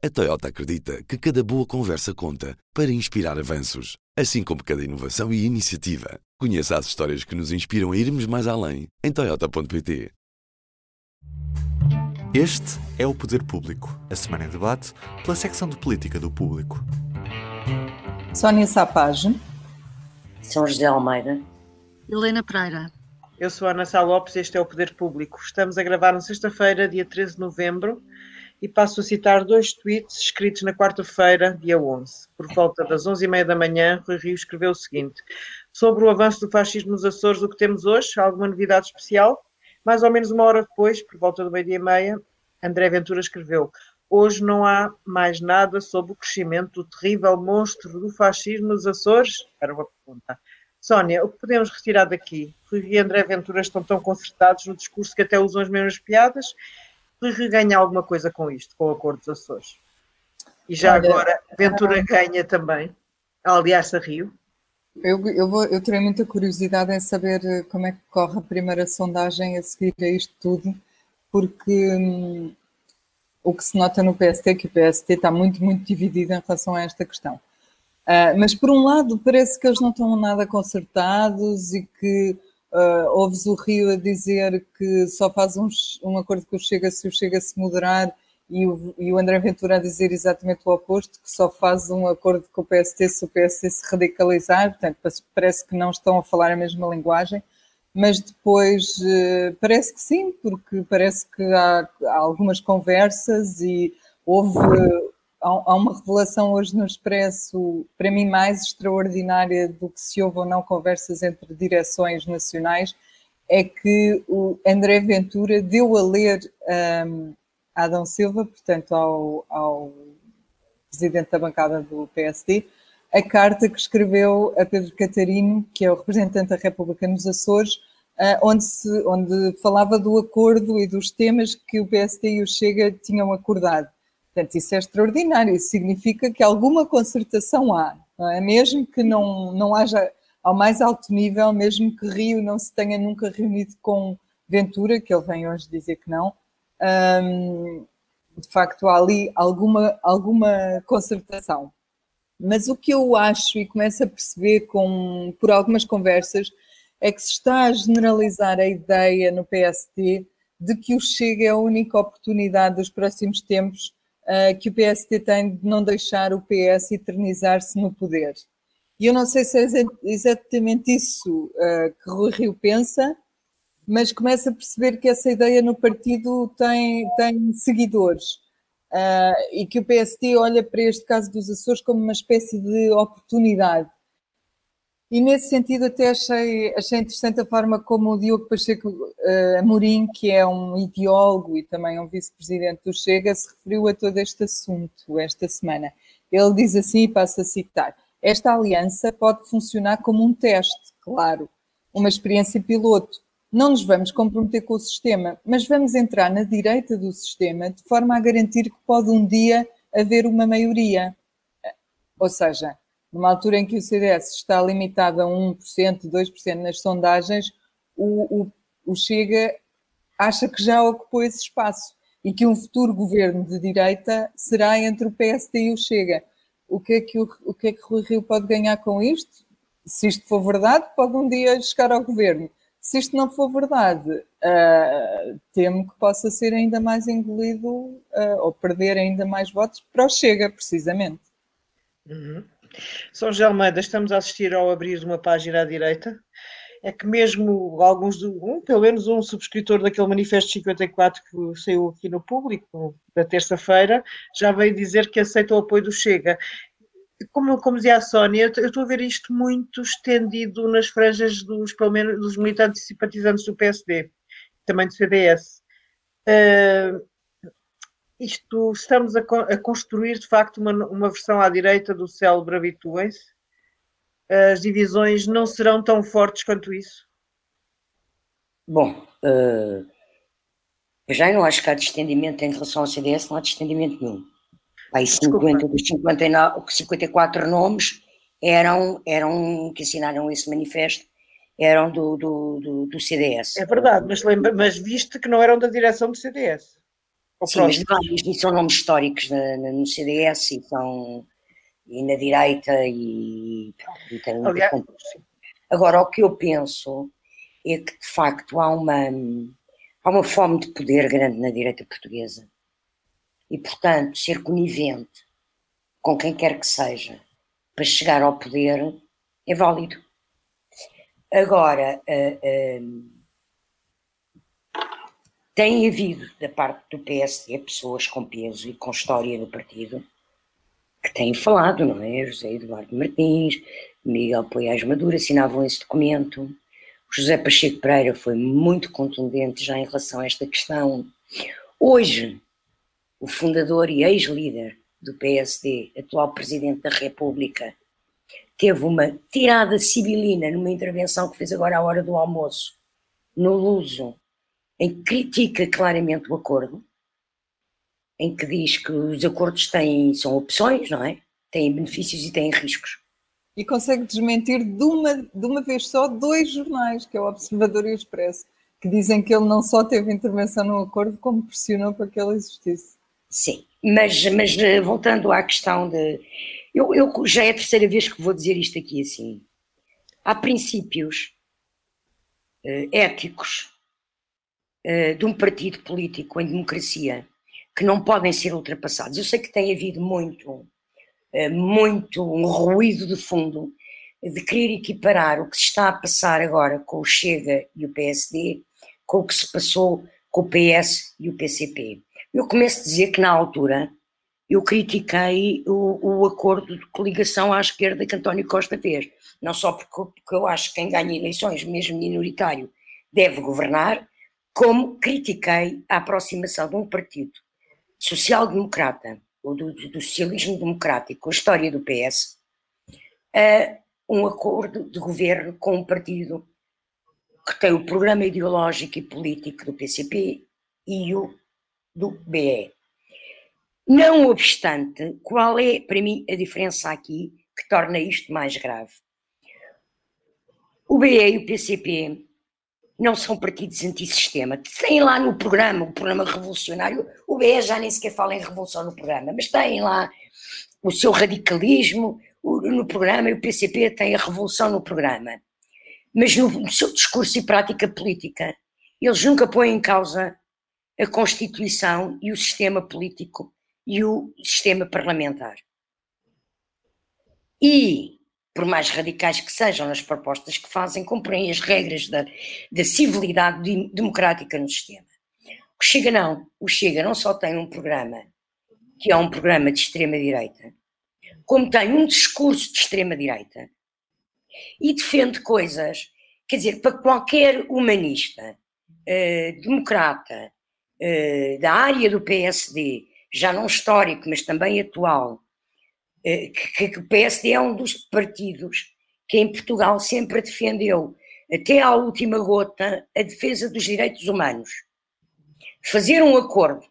A Toyota acredita que cada boa conversa conta para inspirar avanços, assim como cada inovação e iniciativa. Conheça as histórias que nos inspiram a irmos mais além em Toyota.pt. Este é o Poder Público, a semana em debate pela secção de política do público. Sónia Sapage. São José Almeida. Helena Pereira. Eu sou a Ana Sá Lopes e este é o Poder Público. Estamos a gravar na sexta-feira, dia 13 de novembro, e passo a citar dois tweets escritos na quarta-feira, dia 11. Por volta das 11h30 da manhã, Rui Rio escreveu o seguinte: Sobre o avanço do fascismo nos Açores, o que temos hoje, alguma novidade especial? Mais ou menos uma hora depois, por volta do meio-dia e meia, André Ventura escreveu: Hoje não há mais nada sobre o crescimento do terrível monstro do fascismo nos Açores? Era uma pergunta. Sónia, o que podemos retirar daqui? Rui e André Ventura estão tão concertados no discurso que até usam as mesmas piadas. Rui ganha alguma coisa com isto, com o Acordo dos Açores. E já Olha, agora, Ventura ganha também. Aliás, a Rio. Eu, eu, vou, eu terei muita curiosidade em saber eh, como é que corre a primeira sondagem a seguir a isto tudo, porque hum, o que se nota no PST é que o PST está muito, muito dividido em relação a esta questão. Uh, mas por um lado parece que eles não estão nada concertados e que uh, ouves o Rio a dizer que só faz uns, um acordo com o Chega se o Chega se moderar e o, e o André Ventura a dizer exatamente o oposto, que só faz um acordo com o PST se o PST se radicalizar, portanto parece que não estão a falar a mesma linguagem, mas depois uh, parece que sim, porque parece que há, há algumas conversas e houve há, uma revelação hoje no Expresso, para mim mais extraordinária do que se houve ou não conversas entre direções nacionais, é que o André Ventura deu a ler um, a Adão Silva, portanto ao, ao presidente da bancada do PSD, a carta que escreveu a Pedro Catarino, que é o representante da República nos Açores, uh, onde, se, onde falava do acordo e dos temas que o PSD e o Chega tinham acordado. Portanto, isso é extraordinário, isso significa que alguma concertação há, é? Mesmo que não, não haja ao mais alto nível, mesmo que Rio não se tenha nunca reunido com Ventura, que ele vem hoje dizer que não, hum, de facto há ali alguma, alguma concertação. Mas o que eu acho e começo a perceber com, por algumas conversas é que se está a generalizar a ideia no PST de que o Chega é a única oportunidade dos próximos tempos que o PST tem de não deixar o PS eternizar-se no poder. E eu não sei se é exatamente isso uh, que Rui Rio pensa, mas começa a perceber que essa ideia no partido tem, tem seguidores. Uh, e que o PST olha para este caso dos Açores como uma espécie de oportunidade. E nesse sentido até achei, achei interessante a forma como o Diogo Pacheco uh, Amorim, que é um ideólogo e também um vice-presidente do Chega, se referiu a todo este assunto esta semana. Ele diz assim, e passo a citar, esta aliança pode funcionar como um teste, claro, uma experiência piloto. Não nos vamos comprometer com o sistema, mas vamos entrar na direita do sistema de forma a garantir que pode um dia haver uma maioria. Ou seja, numa altura em que o CDS está limitado a 1%, 2% nas sondagens, o, o, o Chega acha que já ocupou esse espaço e que um futuro governo de direita será entre o PSD e o Chega. O que é que o, o que é que Rui Rio pode ganhar com isto? Se isto for verdade, pode um dia chegar ao governo. Se isto não for verdade, uh, temo que possa ser ainda mais engolido uh, ou perder ainda mais votos para o Chega, precisamente. Uhum. São José estamos a assistir ao abrir uma página à direita. É que mesmo alguns, um, pelo menos um subscritor daquele manifesto 54 que saiu aqui no público, da terça-feira, já veio dizer que aceita o apoio do Chega. Como, como dizia a Sónia, eu estou a ver isto muito estendido nas franjas dos, pelo menos, dos militantes e simpatizantes do PSD, também do CDS. Uh, isto estamos a, a, construir de facto uma, uma versão à direita do célebre habituem-se. As divisões não serão tão fortes quanto isso? Bom, uh, eu já não acho que há distendimento em relação ao CDS, não há distendimento nenhum. Aí 50 dos 59, 54 nomes eram, eram que assinaram esse manifesto eram do, do, do, do CDS. É verdade, mas, lembra, mas viste que não eram da direção do CDS. Sim, mas vários, e são nomes históricos na, na, no CDS e, são, e na direita e, e tem Aliás, Agora, o que eu penso é que, de facto, há uma, há uma fome de poder grande na direita portuguesa. E, portanto, ser conivente com quem quer que seja para chegar ao poder é válido. Agora, uh, uh, tem havido da parte do PSD pessoas com peso e com história no partido que têm falado, não é? José Eduardo Martins, Miguel Poiás Maduro assinavam esse documento. José Pacheco Pereira foi muito contundente já em relação a esta questão. Hoje, o fundador e ex-líder do PSD, atual Presidente da República, teve uma tirada sibilina numa intervenção que fez agora à hora do almoço, no Luso, em que critica claramente o acordo, em que diz que os acordos têm, são opções, não é? Têm benefícios e têm riscos e consegue desmentir de uma, de uma vez só dois jornais, que é o Observador e o Expresso, que dizem que ele não só teve intervenção no acordo, como pressionou para que ele existisse. Sim, mas, mas eh, voltando à questão de. Eu, eu já é a terceira vez que vou dizer isto aqui assim. Há princípios uh, éticos de um partido político em democracia que não podem ser ultrapassados. Eu sei que tem havido muito eh, muito um ruído de fundo de querer equiparar o que se está a passar agora com o Chega e o PSD com o que se passou com o PS e o PCP. Eu começo a dizer que na altura eu critiquei o, o acordo de coligação à esquerda que António Costa fez, não só porque, porque eu acho que quem ganha eleições, mesmo minoritário, deve governar, como critiquei a aproximação de um partido social-democrata ou do, do socialismo democrático, a história do PS, a um acordo de governo com um partido que tem o programa ideológico e político do PCP e o do BE. Não obstante, qual é para mim a diferença aqui que torna isto mais grave? O BE e o PCP não são partidos antissistema. Têm lá no programa, o programa revolucionário, o BE já nem sequer fala em revolução no programa, mas têm lá o seu radicalismo no programa e o PCP tem a revolução no programa. Mas no seu discurso e prática política, eles nunca põem em causa a Constituição e o sistema político e o sistema parlamentar. E por mais radicais que sejam nas propostas que fazem, cumprem as regras da, da civilidade democrática no sistema. O Chega não. O Chega não só tem um programa que é um programa de extrema-direita, como tem um discurso de extrema-direita e defende coisas, quer dizer, para qualquer humanista, eh, democrata, eh, da área do PSD, já não histórico, mas também atual, que, que o PSD é um dos partidos que em Portugal sempre defendeu, até à última gota, a defesa dos direitos humanos. Fazer um acordo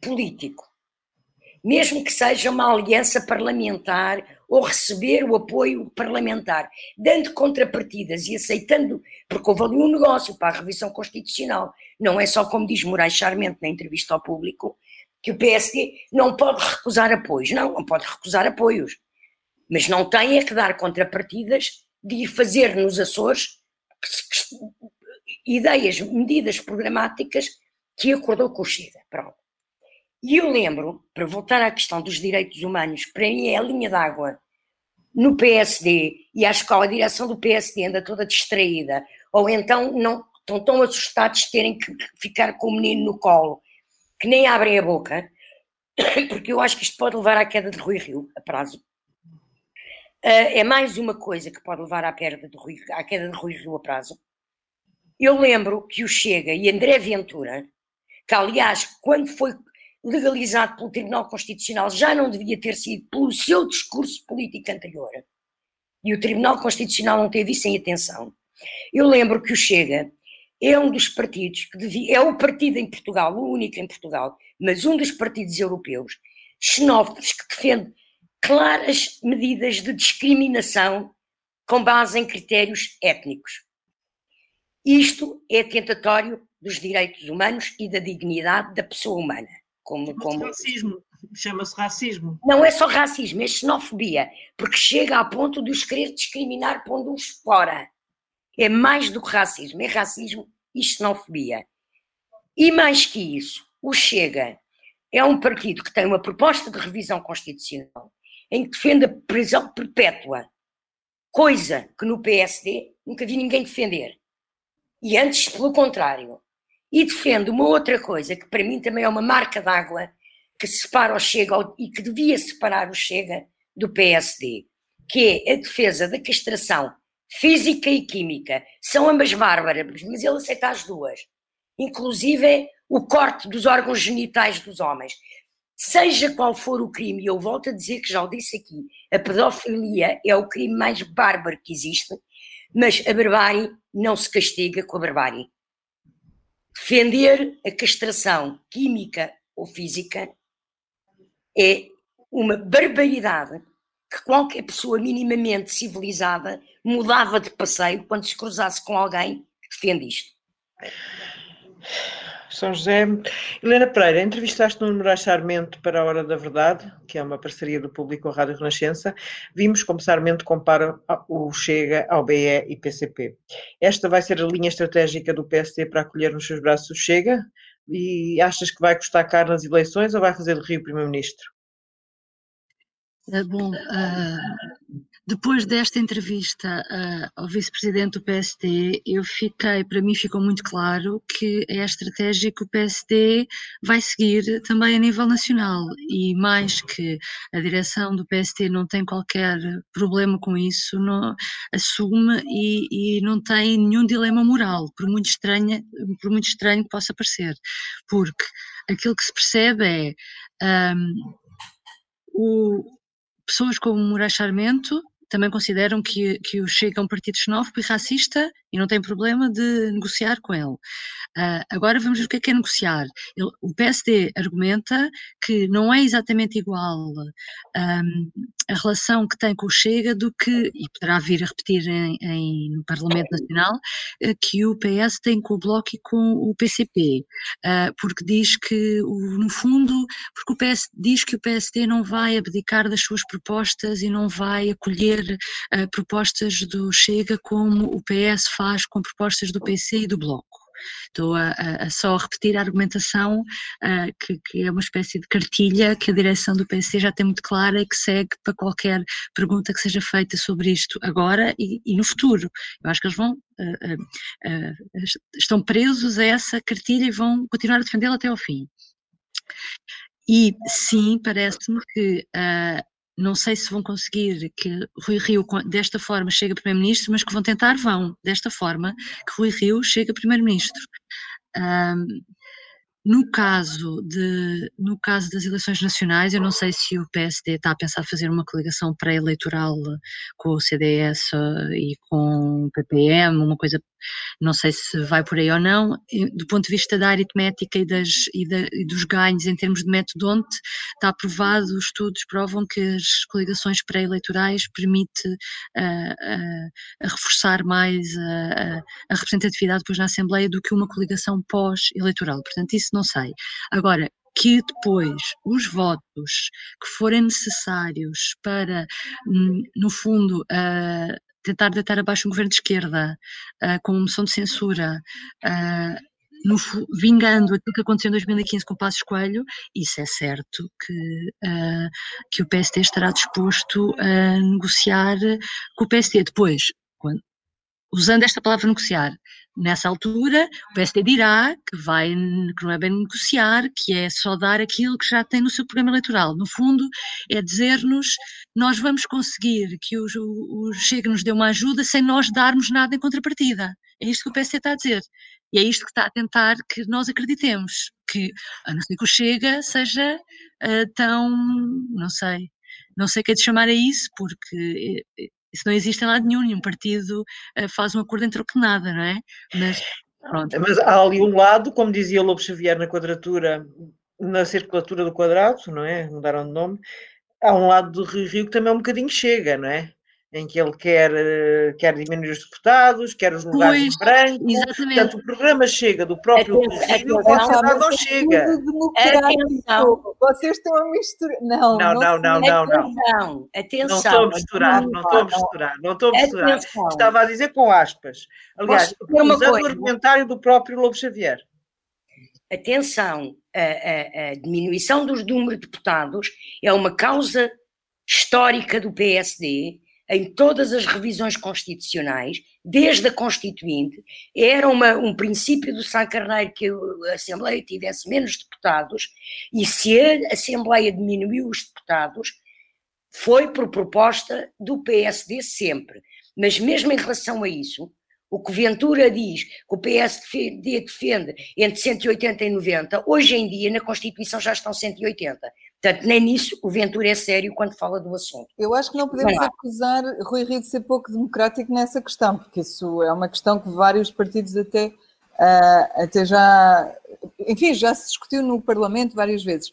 político, mesmo que seja uma aliança parlamentar ou receber o apoio parlamentar, dando contrapartidas e aceitando, porque houve ali um negócio para a revisão constitucional, não é só como diz Moraes Charmente na entrevista ao público, que o PSD não pode recusar apoios. Não, não pode recusar apoios. Mas não tem é que dar contrapartidas de fazer nos Açores ideias, medidas programáticas que acordou com o Chega. Pronto. E eu lembro, para voltar à questão dos direitos humanos, para mim é a linha d'água no PSD, e acho que a direção do PSD anda toda distraída, ou então não estão tão assustados de terem que ficar com o menino no colo que nem abrem a boca, porque eu acho que isto pode levar à queda de Rui Rio a prazo. Uh, é mais uma coisa que pode levar à, perda de Rui, à queda de Rui Rio a prazo. Eu lembro que o Chega e André Ventura, que aliás, quando foi legalizado pelo Tribunal Constitucional, já não devia ter sido pelo seu discurso político anterior, e o Tribunal Constitucional não teve isso em atenção. Eu lembro que o Chega é um dos partidos que devia, é o partido em Portugal, o único em Portugal, mas um dos partidos europeus xenófobos que defende claras medidas de discriminação com base em critérios étnicos. Isto é tentatório dos direitos humanos e da dignidade da pessoa humana. Como, como... Racismo, chama-se racismo. Não é só racismo, é xenofobia, porque chega a ponto de os querer discriminar pondo-os fora. É mais do que racismo, é racismo e xenofobia. E mais que isso, o Chega é um partido que tem uma proposta de revisão constitucional em que defende a prisão perpétua, coisa que no PSD nunca vi ninguém defender. E antes, pelo contrário. E defende uma outra coisa que para mim também é uma marca d'água que separa o Chega e que devia separar o Chega do PSD, que é a defesa da castração física e química. São ambas bárbaras, mas ele aceita as duas. Inclusive o corte dos órgãos genitais dos homens. Seja qual for o crime, eu volto a dizer que já o disse aqui, a pedofilia é o crime mais bárbaro que existe, mas a barbárie não se castiga com a barbárie. Defender a castração química ou física é uma barbaridade que qualquer pessoa minimamente civilizada mudava de passeio quando se cruzasse com alguém que defende isto. São José. Helena Pereira, entrevistaste no Moraes Sarmento para a Hora da Verdade, que é uma parceria do público com a Rádio Renascença. Vimos como Sarmento compara o Chega ao BE e PCP. Esta vai ser a linha estratégica do PSD para acolher nos seus braços o Chega? E achas que vai custar caro nas eleições ou vai fazer de Rio Primeiro-Ministro? Eh, bom, uh, depois desta entrevista uh, ao vice-presidente do PSD, eu fiquei, para mim ficou muito claro que é a estratégia que o PSD vai seguir também a nível nacional. E mais que a direção do PSD não tem qualquer problema com isso, não, assume e, e não tem nenhum dilema moral, por muito estranho, por muito estranho que possa parecer, porque aquilo que se percebe é um, o pessoas como Moraes Charmento também consideram que, que o Chega é um partido xenófobo e racista e não tem problema de negociar com ele. Uh, agora vamos ver o que é, que é negociar. Ele, o PSD argumenta que não é exatamente igual um, a relação que tem com o Chega do que, e poderá vir a repetir em, em, no Parlamento Nacional, uh, que o PS tem com o Bloco e com o PCP, uh, ah, porque diz que, o, no fundo, porque o PS diz que o PSD não vai abdicar das suas propostas e não vai acolher propostas do Chega como o PS faz com propostas do PC e do Bloco. Estou a, a, só repetir a argumentação uh, que, que, é uma espécie de cartilha que a direção do PC já tem muito clara e que segue para qualquer pergunta que seja feita sobre isto agora e, e no futuro. Eu acho que eles vão uh, uh, estão presos a essa cartilha e vão continuar a defendê-la até ao fim. E sim, parece-me que não sei se vão conseguir que Rui Rio desta forma chegue a Primeiro-Ministro, mas que vão tentar vão desta forma que Rui Rio chegue a Primeiro-Ministro. Um, no caso, de, no caso das eleições nacionais, eu não sei se o PSD está a pensar fazer uma coligação pré-eleitoral com o CDS e com o PPM, uma coisa, não sei se vai por aí ou não. Do ponto de vista da aritmética e, das, e, da, e dos ganhos em termos de método está provado, os estudos provam que as coligações pré-eleitorais permite uh, uh, reforçar mais a, a representatividade depois na Assembleia do que uma coligação pós-eleitoral. Portanto, isso não sei. Agora, que depois os votos que forem necessários para, hum, no fundo, uh, tentar deitar abaixo um governo de esquerda uh, com uma moção de censura, uh, no, vingando aquilo que aconteceu em 2015 com o Passos Coelho, isso é certo que, uh, que o PST estará disposto a negociar com o PST. Depois, quando, usando esta palavra negociar, Nessa altura, o PSD dirá que, vai, que não é bem negociar, que é só dar aquilo que já tem no seu programa eleitoral. No fundo, é dizer-nos nós vamos conseguir que o, o, Chega nos dê uma ajuda sem nós darmos nada em contrapartida. É isto que o PSD está a dizer. E é isto que está a tentar que nós acreditemos. Que, a não ser que o Chega seja uh, tão, não sei, não sei o que é de chamar a isso, porque eh, isso não existe em lado nenhum, nenhum partido uh, faz um acordo em troco de nada, não é? Mas, pronto. Mas há ali um lado, como dizia Lobo Xavier na quadratura, na circulatura do quadrado, não é? Mudaram de nome. Há um lado do Rio Rio que também é um bocadinho chega, não é? Em que ele quer, eh, quer diminuir os deputados, quer os lugares pois, em branco. Exatamente. Portanto, o programa chega do próprio o Senado não chega. Atenção. Vocês estão a misturar. Não, não, não, não, não. não. Atenção. Não estou a misturar, não estou a misturar, não estou a misturar. Atenção. Estava a dizer com aspas. Aliás, usando o argumentário do próprio Lobo Xavier. Atenção, a, a, a diminuição dos números de deputados é uma causa histórica do PSD em todas as revisões constitucionais, desde a Constituinte, era uma, um princípio do Sá Carneiro que a Assembleia tivesse menos deputados, e se a Assembleia diminuiu os deputados, foi por proposta do PSD sempre. Mas mesmo em relação a isso, o que Ventura diz que o PSD defende entre 180 e 90, hoje em dia na Constituição já estão 180. Portanto, nem nisso o Ventura é sério quando fala do assunto. Eu acho que não podemos Mas, acusar Rui Rio de ser pouco democrático nessa questão, porque isso é uma questão que vários partidos até, uh, até já. Enfim, já se discutiu no Parlamento várias vezes.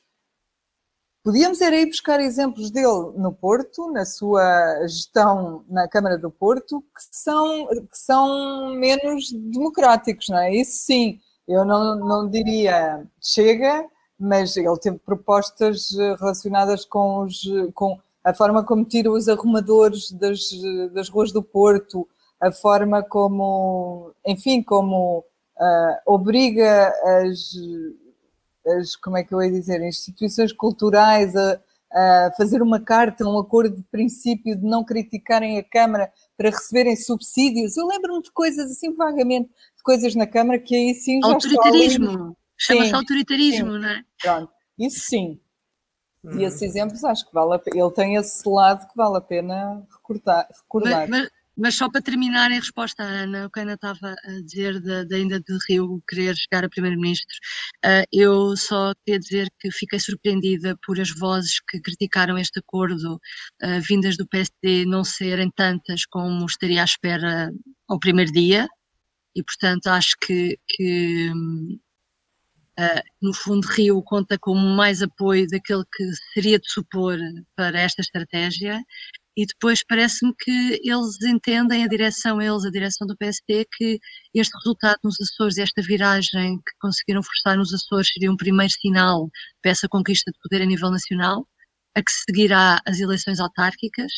Podíamos era ir buscar exemplos dele no Porto, na sua gestão na Câmara do Porto, que são, que são menos democráticos, não é? Isso sim, eu não, não diria chega, mas ele teve propostas eh, relacionadas com, os, com a forma como tira os arrumadores das, das ruas do Porto, a forma como, enfim, como uh, obriga as, as, como é que eu ia dizer, instituições culturais a, a fazer uma carta, um acordo de princípio de não criticarem a Câmara para receberem subsídios. Eu lembro-me de coisas assim vagamente, de coisas na Câmara que aí sim já Autoritarismo. Chama-se autoritarismo, sim. não é? Pronto, isso sim. Hum. E esses exemplos acho que vale a pena. Ele tem esse lado que vale a pena recordar. recordar. Mas, mas, mas, só para terminar em resposta à Ana, o que a Ana estava a dizer de, de ainda de Rio querer chegar a Primeiro-Ministro, uh, eu só queria dizer que fiquei surpreendida por as vozes que criticaram este acordo uh, vindas do PSD não serem tantas como estaria à espera ao primeiro dia, e portanto acho que, que Uh, no fundo, Rio conta com mais apoio daquele que seria de supor para esta estratégia, e depois parece-me que eles entendem, a direção, eles, a direção do PST, que este resultado nos Açores, esta viragem que conseguiram forçar nos Açores, seria um primeiro sinal para essa conquista de poder a nível nacional, a que seguirá as eleições autárquicas,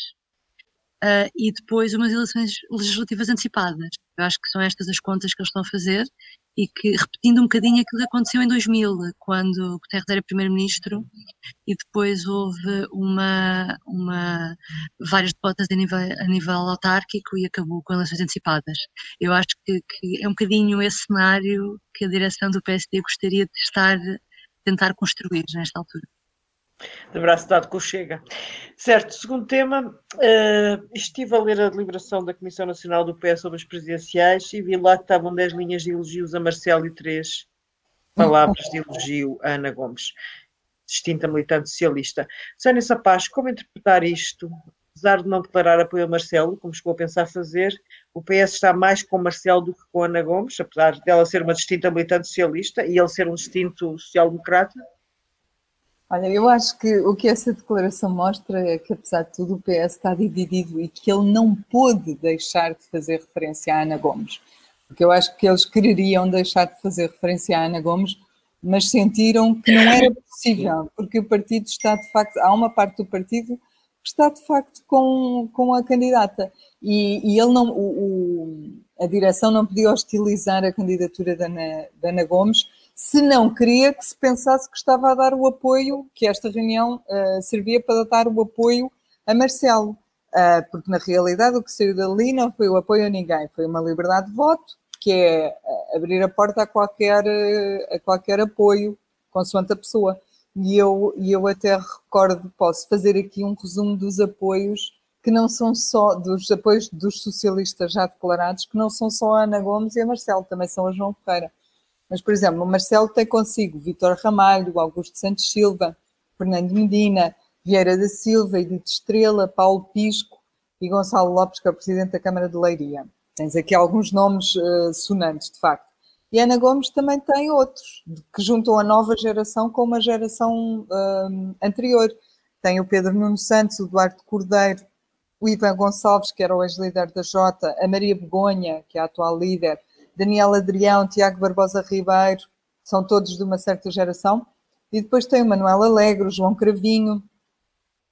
Uh, e depois umas eleições legislativas antecipadas. Eu acho que são estas as contas que eles estão a fazer e que, repetindo um bocadinho aquilo que aconteceu em 2000, quando Guterres era primeiro-ministro e depois houve uma, uma, várias derrotas a nível, a nível autárquico e acabou com eleições antecipadas. Eu acho que, que, é um bocadinho esse cenário que a direção do PSD gostaria de estar, tentar construir nesta altura de braço dado com o Chega. Certo, segundo tema, uh, estive a ler a deliberação da Comissão Nacional do PS sobre as presidenciais e vi lá que estavam 10 linhas de elogios a Marcelo e 3 palavras de elogio a Ana Gomes, distinta militante socialista. Sónia Sapaz, como interpretar isto? Apesar de não declarar apoio a Marcelo, como chegou a pensar fazer, o PS está mais com Marcelo do que com Ana Gomes, apesar dela ser uma distinta militante socialista e ele ser um distinto social-democrata? Olha, eu acho que o que essa declaração mostra é que, apesar de tudo, o PS está dividido e que ele não pôde deixar de fazer referência à Ana Gomes. Porque eu acho que eles quereriam deixar de fazer referência à Ana Gomes, mas sentiram que não era possível, porque o partido está de facto, há uma parte do partido que está de facto com, com a candidata. E, e ele não, o, o, a direção não podia hostilizar a candidatura da Ana, da Ana Gomes se não queria que se pensasse que estava a dar o apoio, que esta reunião uh, servia para dar o apoio a Marcelo, uh, porque na realidade o que saiu dali não foi o apoio a ninguém, foi uma liberdade de voto, que é eh, abrir a porta a qualquer, a qualquer apoio, consoante a pessoa. E eu, e eu até recordo, posso fazer aqui um resumo dos apoios que não são só dos apoios dos socialistas já declarados, que não são só a Ana Gomes e a Marcelo, também são a João Ferreira. Mas, por exemplo, o Marcelo tem consigo Vitor Ramalho, Augusto Santos Silva, Fernando Medina, Vieira da Silva, Edith Estrela, Paulo Pisco e Gonçalo Lopes, que é o presidente da Câmara de Leiria. Tens aqui alguns nomes uh, sonantes, de facto. E Ana Gomes também tem outros, que juntam a nova geração com uma geração uh, anterior. Tem o Pedro Nuno Santos, o Duarte Cordeiro, o Ivan Gonçalves, que era o ex-líder da Jota, a Maria Begonha, que é a atual líder, Daniel Adrião, Tiago Barbosa Ribeiro, são todos de uma certa geração. E depois tem o Manuel Alegre, o João Cravinho,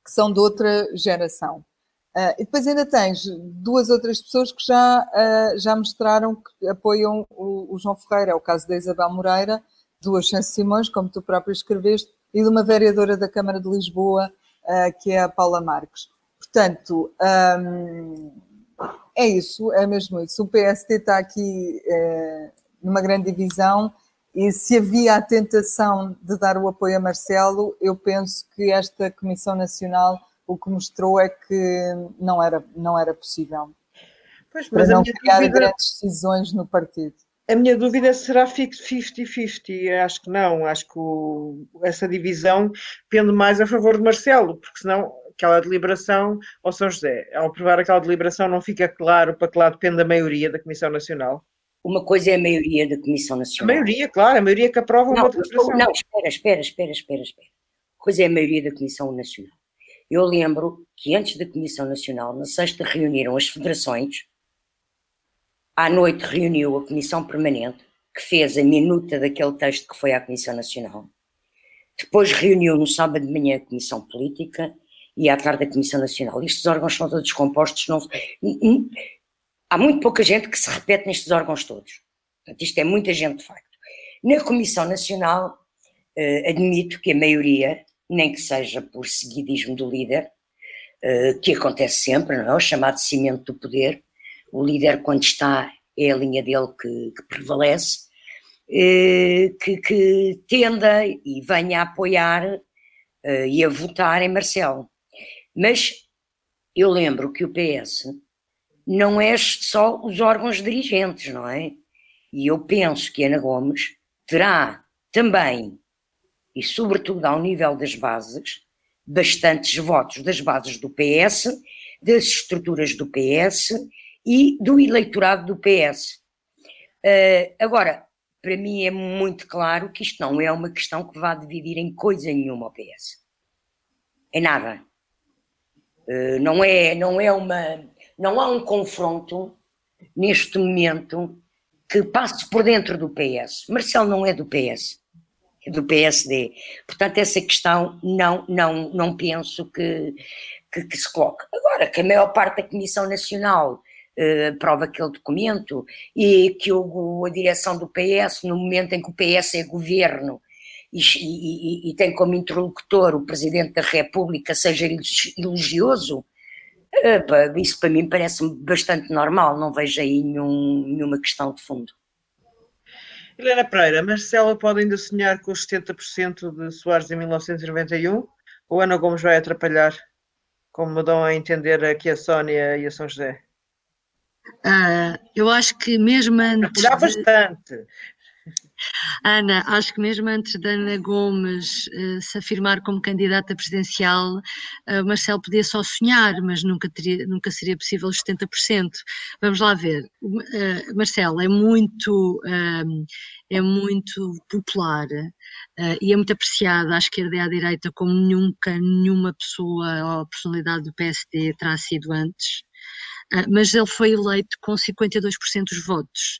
que são de outra geração. Uh, e depois ainda tens duas outras pessoas que já, uh, já mostraram que apoiam o, o, João Ferreira, é o caso da Isabel Moreira, do Ascenso Simões, como tu próprio escreveste, e de uma vereadora da Câmara de Lisboa, uh, que é a Paula Marques. Portanto, um, é isso, é mesmo isso. O PST está aqui eh, numa grande divisão e se havia a tentação de dar o apoio a Marcelo, eu penso que esta Comissão Nacional o que mostrou é que não era, não era possível. Pois, mas para não criar dúvida... grandes decisões no partido. A minha dúvida será 50-50. Acho que não. Acho que o, essa divisão pende mais a favor de Marcelo, porque senão aquela deliberação, ou São José, ao aprovar aquela deliberação, não fica claro para que lado depende a maioria da Comissão Nacional. Uma coisa é a maioria da Comissão Nacional. A maioria, claro, a maioria que aprova não, uma deliberação. Não, espera, espera, espera, espera, espera. Coisa é a maioria da Comissão Nacional. Eu lembro que antes da Comissão Nacional, na sexta, reuniram as federações, à noite reuniu a Comissão Permanente, que fez a minuta daquele texto que foi à Comissão Nacional. Depois reuniu no sábado de manhã a Comissão Política e à tarde a Comissão Nacional. Estes órgãos são todos compostos, não, há muito pouca gente que se repete nestes órgãos todos. Portanto, isto é muita gente de facto. Na Comissão Nacional, eh, admito que a maioria, nem que seja por seguidismo do líder, eh, que acontece sempre, não é? O chamado cimento do poder. O líder, quando está, é a linha dele que, que prevalece, eh, que, que, tenda e venha a apoiar eh, e a votar em Marcelo. Mas eu lembro que o PS não é só os órgãos dirigentes, não é? E eu penso que Ana Gomes terá também, e sobretudo ao nível das bases, bastantes votos das bases do PS, das estruturas do PS e do eleitorado do PS. Uh, eh, agora, para mim é muito claro que isto não é uma questão que vá dividir em coisa nenhuma o PS. É nada. Eh, não é, não é uma, não há um confronto neste momento que passe por dentro do PS. Marcelo não é do PS, é do PSD. Portanto, essa questão não, não, não penso que, que, que se coloque. Agora, que a maior parte da Comissão Nacional uh, aprova aquele documento e que o, a direção do PS, no momento em que o PS é governo, e, e, e, tem como interlocutor o Presidente da República seja elogioso, isso para mim parece-me bastante normal, não vejo aí nenhum, nenhuma questão de fundo. Helena Pereira, Marcela pode ainda sonhar com os 70% de Soares em 1991 ou Ana Gomes vai atrapalhar, como dão a entender aqui a Sónia e a São José? Uh, eu acho que mesmo antes. Atrapalhar bastante. Ana, acho que mesmo antes da Ana Gomes uh, se afirmar como candidata presidencial, uh, Marcelo podia só sonhar, mas nunca, teria, nunca seria possível os 70%. Vamos lá ver. Uh, Marcelo é muito, ehm, é muito popular e é muito apreciado à esquerda e à direita como nunca nenhuma pessoa ou personalidade do PSD terá sido antes. mas ele foi eleito com 52% dos votos.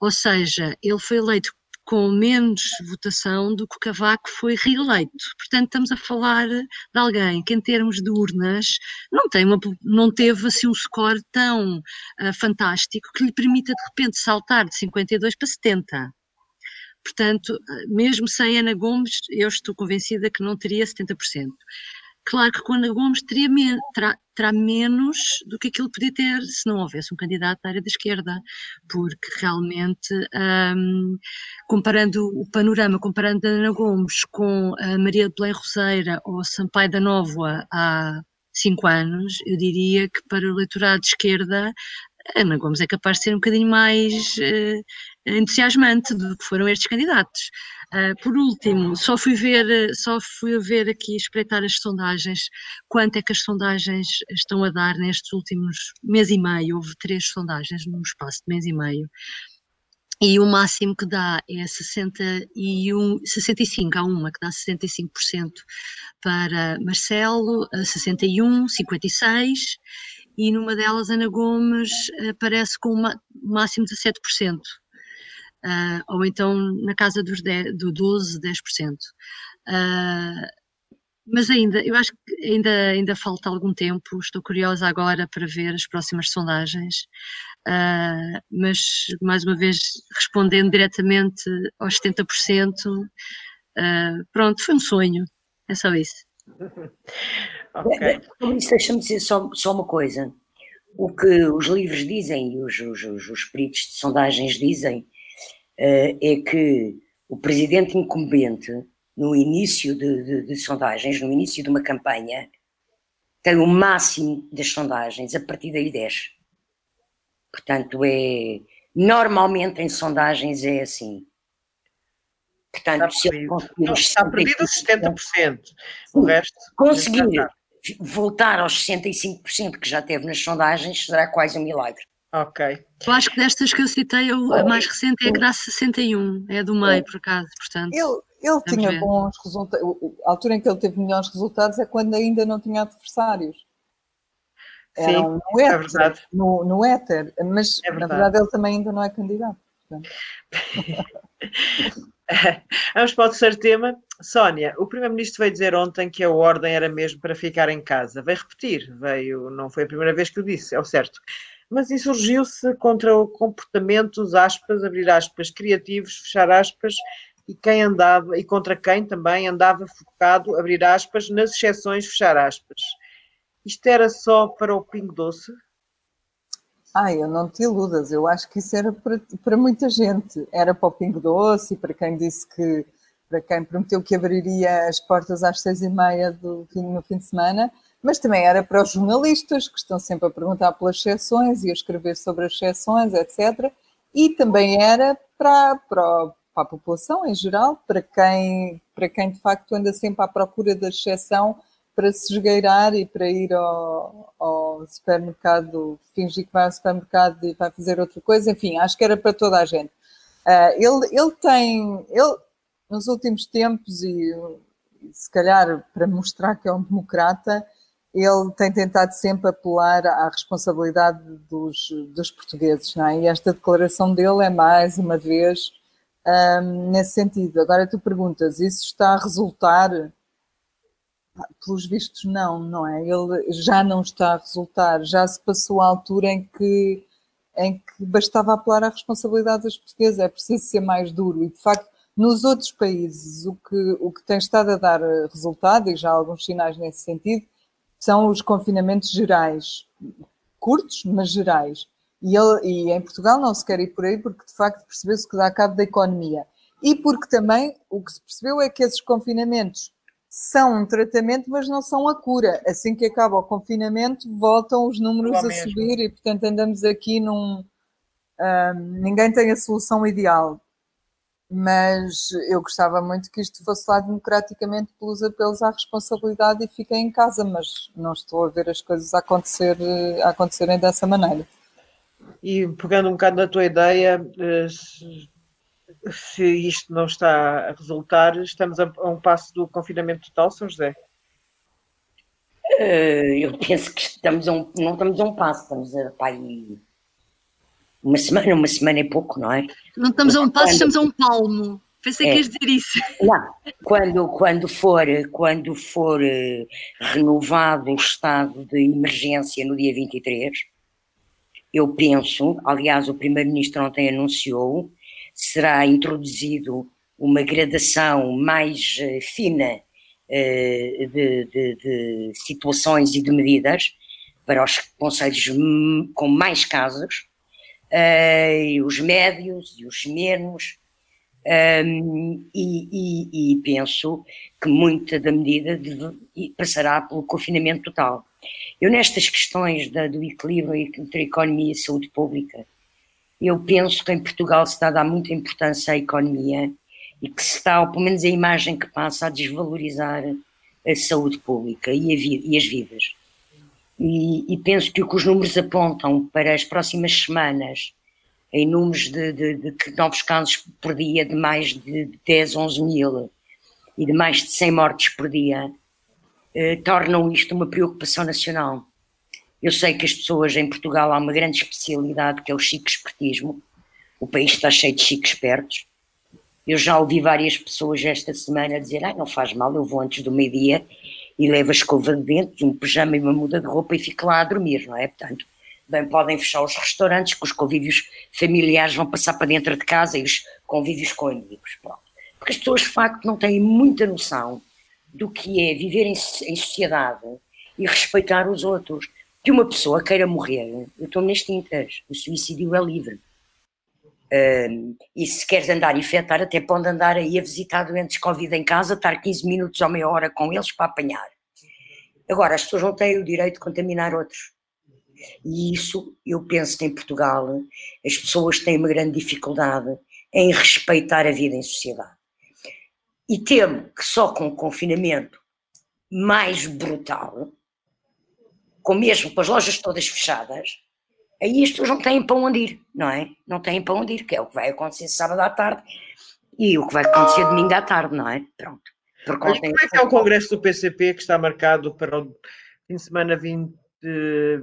Ou seja, ele foi eleito com menos votação do que o Cavaco foi reeleito. Portanto, estamos a falar de alguém que, em termos de urnas, não, tem uma, não teve assim um score tão uh, fantástico que lhe permita, de repente, saltar de 52 para 70. Portanto, ah, mesmo sem Ana Gomes, eu estou convencida que não teria 70%. Claro que com Ana Gomes teria terá, terá, menos do que aquilo podia ter se não houvesse um candidato da área da esquerda, porque realmente, um, comparando o panorama, comparando Ana Gomes com a Maria de Belém Roseira ou Sampaio da Nóvoa há cinco anos, eu diria que para o eleitorado de esquerda Ana Gomes é capaz de ser um bocadinho mais uh, entusiasmante do que foram estes candidatos. Uh, por último, só fui ver, só fui ver aqui espreitar as sondagens, quanto é que as sondagens estão a dar nestes últimos mês e meio, houve três sondagens num espaço de mês e meio, e o máximo que dá é 61, 65, há uma que dá 65% para Marcelo, 61, 56, e numa delas Ana Gomes aparece com um máximo de 17%, uh, ou então na casa dos 10, do 12, 10%. Uh, mas ainda, eu acho que ainda, ainda falta algum tempo, estou curiosa agora para ver as próximas sondagens, uh, mas mais uma vez respondendo diretamente aos 70%, uh, pronto, foi um sonho, é só isso. ok. Sobre isso, deixa-me dizer só, só uma coisa. O que os livros dizem e os, os, os, os peritos de sondagens dizem uh, é que o presidente incumbente no início de, de, de, sondagens, no início de uma campanha, tem o máximo das sondagens, a partir daí 10. Portanto, é. Normalmente em sondagens é assim. Portanto, está se ele conseguir. Está perdido 70%. O resto. Conseguir voltar aos 65% que já teve nas sondagens será quase um milagre. Ok. Eu acho que destas que eu citei, a mais recente é a Graça 61, é do meio, por acaso, portanto. Eu, ele tinha ver. bons resultados. A altura em que ele teve melhores resultados é quando ainda não tinha adversários. Sim, no é éter, é verdade. No, no éter, mas é verdade. na verdade ele também ainda não é candidato. Vamos para o terceiro tema. Sónia, o Primeiro-Ministro veio dizer ontem que a ordem era mesmo para ficar em casa. Veio repetir, veio, não foi a primeira vez que o disse, é o certo. Mas insurgiu-se contra o comportamentos, aspas, abrir aspas, criativos, fechar aspas, e quem andava, e contra quem também andava focado, abrir aspas, nas exceções, fechar aspas. Isto era só para o Pingo Doce? Ah, eu não te iludas, eu acho que isso era para, para muita gente. Era para o Pingo Doce e para quem disse que, para quem prometeu que abriria as portas às seis e meia do no fim de semana, mas também era para os jornalistas que estão sempre a perguntar pelas exceções e a escrever sobre as exceções, etc. E também era para, para, para a população em geral, para quem, para quem de facto anda sempre à procura da exceção para se esgueirar e para ir ao, ao, supermercado, fingir que vai ao supermercado e vai fazer outra coisa, enfim, acho que era para toda a gente. Uh, ele, ele tem, ele, nos últimos tempos, e se calhar para mostrar que é um democrata, ele tem tentado sempre apelar à responsabilidade dos, dos portugueses, não é? E esta declaração dele é mais uma vez um, nesse sentido. Agora tu perguntas, isso está a resultar? Pelos vistos, não, não é? Ele já não está a resultar, já se passou a altura em que, em que bastava apelar à responsabilidade dos portugueses, é preciso ser mais duro e de facto. Nos outros países, o que, o que tem estado a dar resultado, e já há alguns sinais nesse sentido, são os confinamentos gerais, curtos, mas gerais. E, ele, e em Portugal não se quer ir por aí porque de facto percebeu-se que dá cabo da economia. E porque também o que se percebeu é que esses confinamentos são um tratamento, mas não são a cura. Assim que acaba o confinamento, voltam os números a subir e, portanto, andamos aqui num. ninguém tem a solução ideal. Mas eu gostava muito que isto fosse lá democraticamente pelos apelos à responsabilidade e fiquem em casa, mas não estou a ver as coisas a, acontecer, a acontecerem dessa maneira. E pegando um bocado na tua ideia, eh, se isto não está a resultar, estamos a um passo do confinamento total, São José? Eh, eu penso que estamos a um, não estamos a um passo, estamos a pá, uma semana, uma semana e pouco, não é? Não estamos a um passo, estamos a um palmo. Pensei é, que ias dizer isso. Não, quando, quando, for, quando for eh, renovado o estado de emergência no dia 23, eu penso, aliás, o Primeiro-Ministro ontem anunciou, será introduzido uma gradação mais uh, fina uh, de, de, de, situações e de medidas para os conselhos com mais casos, uh, os médios e os menos, ehm, e, e, e, penso que muita da medida deve, passará pelo confinamento total. Eu, nestas questões da, do equilíbrio entre economia e saúde pública, eu penso que em Portugal se está a dar muita importância à economia e que se está, ou pelo menos a imagem que passa, a desvalorizar a saúde pública e, e as vidas. E, e, penso que o que os números apontam para as próximas semanas, em números de, de, de novos casos por dia de mais de 10, 11 mil e de mais de 100 mortes por dia, eh, tornam isto uma preocupação nacional. Eu sei que as pessoas em Portugal há uma grande especialidade que é o chique espertismo. O país está cheio de chiques espertos. Eu já ouvi várias pessoas esta semana dizer: ah, não faz mal, eu vou antes do meio-dia e levo a escova de dentes, um pijama e uma muda de roupa e fico lá a dormir, não é? Portanto, bem podem fechar os restaurantes, que os convívios familiares vão passar para dentro de casa e os convívios com amigos. Pronto. Porque as pessoas, de facto, não têm muita noção do que é viver em, em sociedade e respeitar os outros. Que uma pessoa queira morrer, eu estou nas tintas, o suicídio é livre. Um, e se queres andar a infectar, até pode andar aí a visitar doentes Covid em casa, estar 15 minutos ou meia hora com eles para apanhar. Agora, as pessoas não têm o direito de contaminar outros. E isso, eu penso que em Portugal, as pessoas têm uma grande dificuldade em respeitar a vida em sociedade. E temo que só com o confinamento mais brutal, com mesmo com as lojas todas fechadas, aí as pessoas não têm para onde ir, não é? Não têm para onde ir, que é o que vai acontecer sábado à tarde e o que vai acontecer domingo à tarde, não é? Pronto. Mas como é que é o congresso do PCP que está marcado para o fim de semana 20,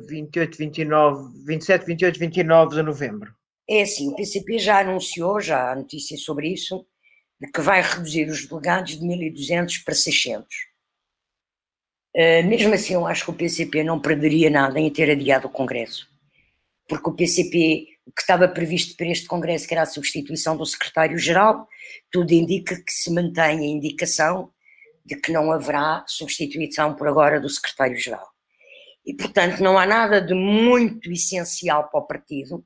28, 29, 27, 28, 29 de novembro? É assim, o PCP já anunciou, já há notícias sobre isso, que vai reduzir os delegados de 1.200 para 600. Uh, mesmo assim, eu acho que o PCP não perderia nada em ter adiado o Congresso porque o PCP, o que estava previsto para este Congresso, que era a substituição do secretário-geral, tudo indica que se mantém a indicação de que não haverá substituição por agora do secretário-geral. E, portanto, não há nada de muito essencial para o partido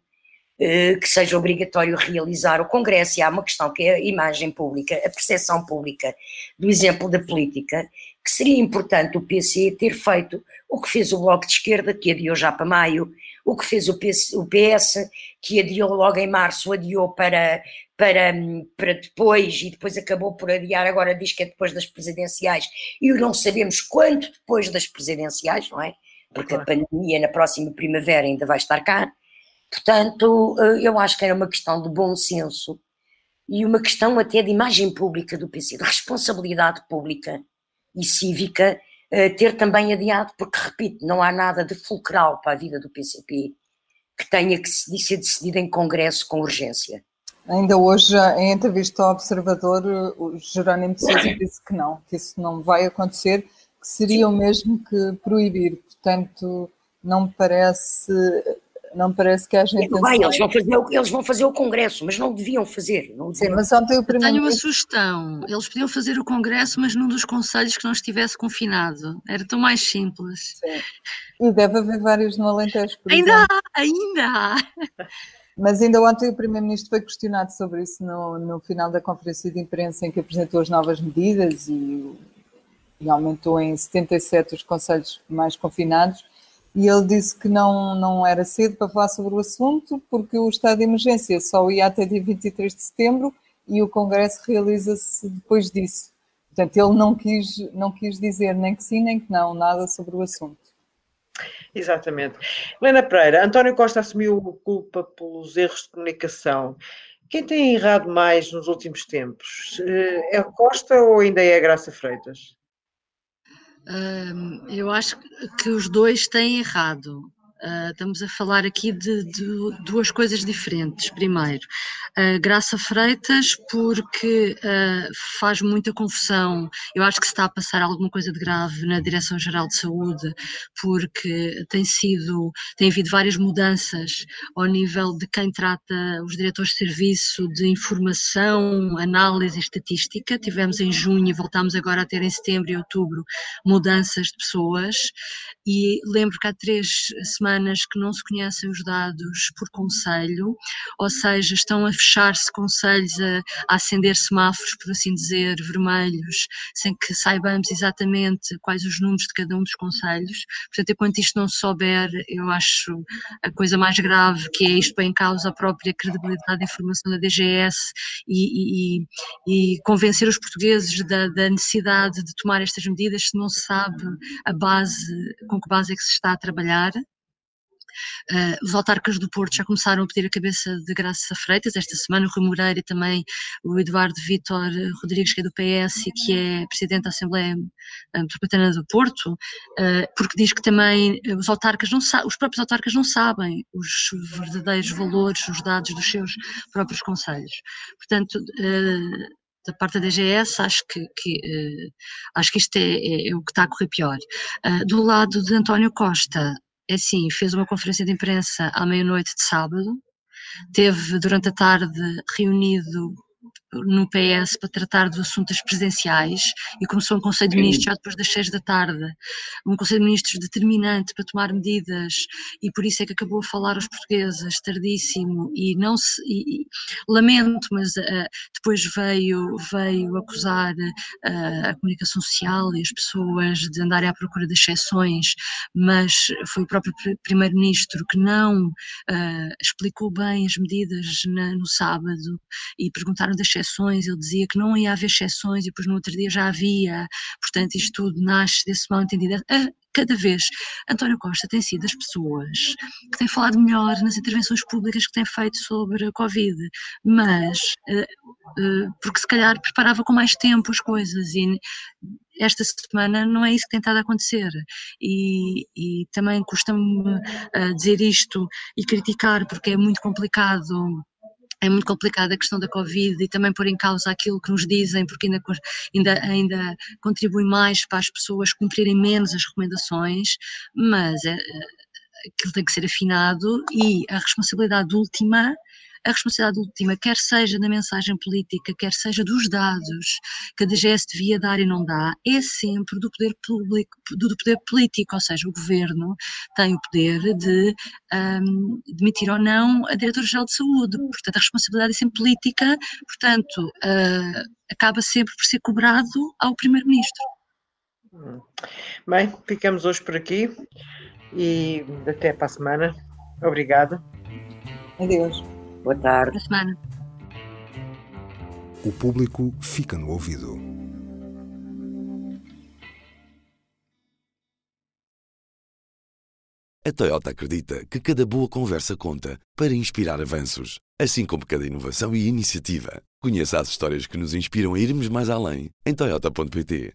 eh, que seja obrigatório realizar o Congresso. E há uma questão que é a imagem pública, a percepção pública do exemplo da política, que seria importante o PC ter feito o que fez o Bloco de Esquerda, que adiou já para maio, o que fez o PS, o PS que adiou logo em março, adiou para, para, para depois e depois acabou por adiar, agora diz que é depois das presidenciais e não sabemos quanto depois das presidenciais, não é? Porque a pandemia na próxima primavera ainda vai estar cá. Portanto, eh, eu acho que era uma questão de bom senso e uma questão até de imagem pública do PC, de responsabilidade pública e cívica ter também adiado, porque, repito, não há nada de fulcral para a vida do PCP que tenha que ser decidido em Congresso com urgência. Ainda hoje, em entrevista ao Observador, o Jerónimo de Sousa disse que não, que isso não vai acontecer, que seria o mesmo que proibir. Portanto, não me parece não parece que haja intenção. Bem, eles vão, fazer, eles vão fazer o Congresso, mas não deviam fazer. Não deviam. Sim, mas ontem o primeiro... Tenho uma sugestão. Eles podiam fazer o Congresso, mas num dos conselhos que não estivesse confinado. Era tão mais simples. Sim. E deve haver vários no Alentejo, por Ainda exemplo. há, ainda há. Mas ainda ontem o Primeiro-Ministro foi questionado sobre isso no, no final da conferência de imprensa em que apresentou as novas medidas e, e aumentou em 77 os conselhos mais confinados e ele disse que não, não era cedo para falar sobre o assunto, porque o estado de emergência só ia até dia 23 de setembro e o Congresso realiza-se depois disso. Portanto, ele não quis, não quis dizer nem que sim nem que não, nada sobre o assunto. Exatamente. Helena Pereira, António Costa assumiu culpa pelos erros de comunicação. Quem tem errado mais nos últimos tempos? Eh, é Costa ou ainda é Graça Freitas? Eu acho que os dois têm errado. Uh, estamos a falar aqui de, de, duas coisas diferentes. Primeiro, uh, Graça Freitas, porque uh, faz muita confusão. Eu acho que se está a passar alguma coisa de grave na Direção-Geral de Saúde, porque tem sido, tem havido várias mudanças ao nível de quem trata os diretores de serviço de informação, análise e estatística. Tivemos em junho e voltámos agora a ter em setembro e outubro mudanças de pessoas. E lembro que há três semanas semanas que não se conhecem os dados por conselho, ou seja, estão a fechar-se conselhos, a, a acender semáforos, por assim dizer, vermelhos, sem que saibamos exatamente quais os números de cada um dos conselhos. Portanto, enquanto isto não se souber, eu acho a coisa mais grave que é isto põe em causa a própria credibilidade da informação da DGS e, e, e convencer os portugueses da, da necessidade de tomar estas medidas se não se sabe a base, com que base é que se está a trabalhar. Uh, os autarcas do Porto já começaram a pedir a cabeça de Graça Freitas esta semana, o Rui Moreira e também o Eduardo Vitor Rodrigues, que é do PS e que é presidente da Assembleia Metropolitana do Porto, uh, porque diz que também os autarcas não os próprios autarcas não sabem os verdadeiros valores, os dados dos seus próprios conselhos. Portanto, uh, da parte da DGS, acho que, que uh, acho que isto é, é, é, o que está a correr pior. Uh, do lado de António Costa, assim, fez uma conferência de imprensa à meia-noite de sábado, teve durante a tarde reunido no PS para tratar dos assuntos presidenciais e começou um Conselho de Ministros já depois das seis da tarde, um Conselho de Ministros determinante para tomar medidas e por isso é que acabou a falar aos portugueses tardíssimo e não se e, e, lamento, mas uh, depois veio veio acusar uh, a comunicação social e as pessoas de andarem à procura de exceções, mas foi o próprio primeiro-ministro que não uh, explicou bem as medidas na, no sábado e perguntaram das exceções, ele dizia que não ia haver exceções e depois no outro dia já havia, portanto isto tudo nasce desse mal entendido. cada vez António Costa tem sido das pessoas que têm falado melhor nas intervenções públicas que têm feito sobre a Covid, mas uh, uh, porque se calhar preparava com mais tempo as coisas e esta semana não é isso que tem estado a acontecer e, e também custa-me uh, dizer isto e criticar porque é muito complicado é muito complicada a questão da Covid e também pôr em causa aquilo que nos dizem, porque ainda, ainda, ainda contribui mais para as pessoas cumprirem menos as recomendações, mas é, aquilo tem que ser afinado e a responsabilidade última a responsabilidade última, quer seja da mensagem política, quer seja dos dados que a DGS devia dar e não dá, é sempre do poder público, do poder político, ou seja, o governo tem o poder de um, demitir ou não a diretora-geral de saúde, portanto a responsabilidade é sempre política, portanto uh, acaba sempre por ser cobrado ao primeiro-ministro. Bem, ficamos hoje por aqui e até para a semana. Obrigada. Adeus. Boa tarde. Boa semana. O público fica no ouvido. A Toyota acredita que cada boa conversa conta para inspirar avanços, assim como cada inovação e iniciativa. Conheça as histórias que nos inspiram a irmos mais além em Toyota.pt.